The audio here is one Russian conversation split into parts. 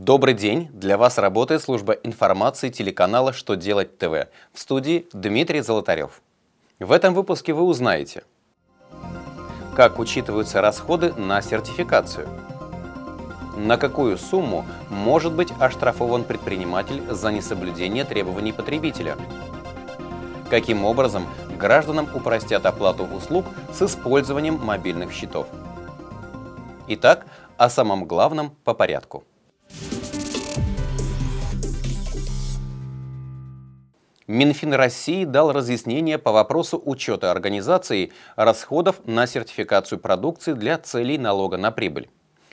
Добрый день! Для вас работает служба информации телеканала «Что делать ТВ» в студии Дмитрий Золотарев. В этом выпуске вы узнаете, как учитываются расходы на сертификацию, на какую сумму может быть оштрафован предприниматель за несоблюдение требований потребителя, каким образом гражданам упростят оплату услуг с использованием мобильных счетов. Итак, о самом главном по порядку. Минфин России дал разъяснение по вопросу учета организации расходов на сертификацию продукции для целей налога на прибыль.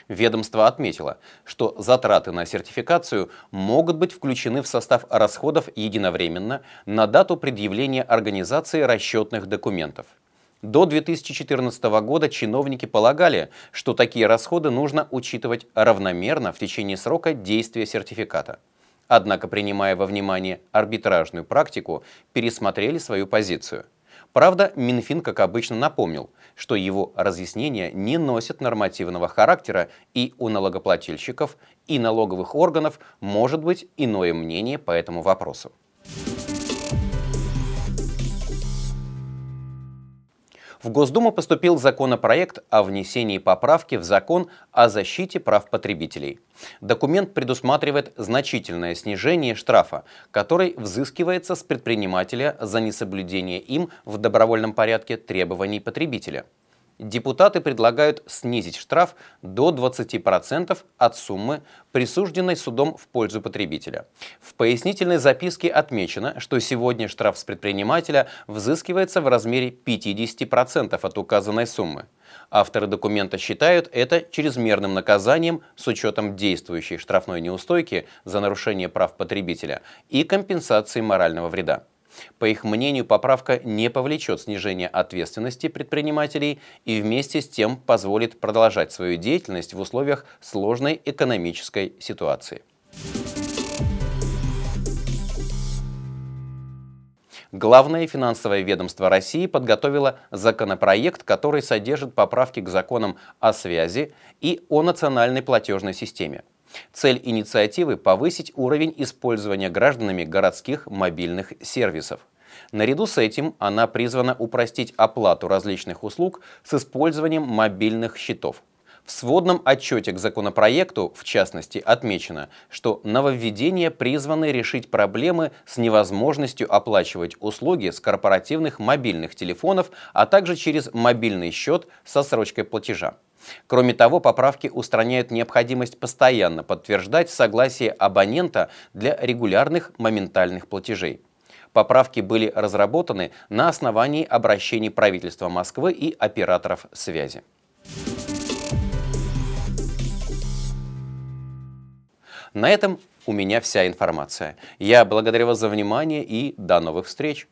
Ведомство отметило, что затраты на сертификацию могут быть включены в состав расходов единовременно на дату предъявления организации расчетных документов. До 2014 года чиновники полагали, что такие расходы нужно учитывать равномерно в течение срока действия сертификата. Однако, принимая во внимание арбитражную практику, пересмотрели свою позицию. Правда, Минфин, как обычно, напомнил, что его разъяснения не носят нормативного характера, и у налогоплательщиков и налоговых органов может быть иное мнение по этому вопросу. В Госдуму поступил законопроект о внесении поправки в закон о защите прав потребителей. Документ предусматривает значительное снижение штрафа, который взыскивается с предпринимателя за несоблюдение им в добровольном порядке требований потребителя. Депутаты предлагают снизить штраф до 20% от суммы, присужденной судом в пользу потребителя. В пояснительной записке отмечено, что сегодня штраф с предпринимателя взыскивается в размере 50% от указанной суммы. Авторы документа считают это чрезмерным наказанием с учетом действующей штрафной неустойки за нарушение прав потребителя и компенсации морального вреда. По их мнению, поправка не повлечет снижения ответственности предпринимателей и вместе с тем позволит продолжать свою деятельность в условиях сложной экономической ситуации. Главное финансовое ведомство России подготовило законопроект, который содержит поправки к законам о связи и о национальной платежной системе. Цель инициативы – повысить уровень использования гражданами городских мобильных сервисов. Наряду с этим она призвана упростить оплату различных услуг с использованием мобильных счетов. В сводном отчете к законопроекту, в частности, отмечено, что нововведения призваны решить проблемы с невозможностью оплачивать услуги с корпоративных мобильных телефонов, а также через мобильный счет со срочкой платежа. Кроме того, поправки устраняют необходимость постоянно подтверждать согласие абонента для регулярных моментальных платежей. Поправки были разработаны на основании обращений правительства Москвы и операторов связи. На этом у меня вся информация. Я благодарю вас за внимание и до новых встреч!